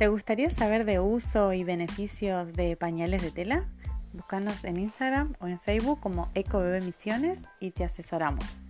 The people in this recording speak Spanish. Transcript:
¿Te gustaría saber de uso y beneficios de pañales de tela? Búscanos en Instagram o en Facebook como Ecobebe Misiones y te asesoramos.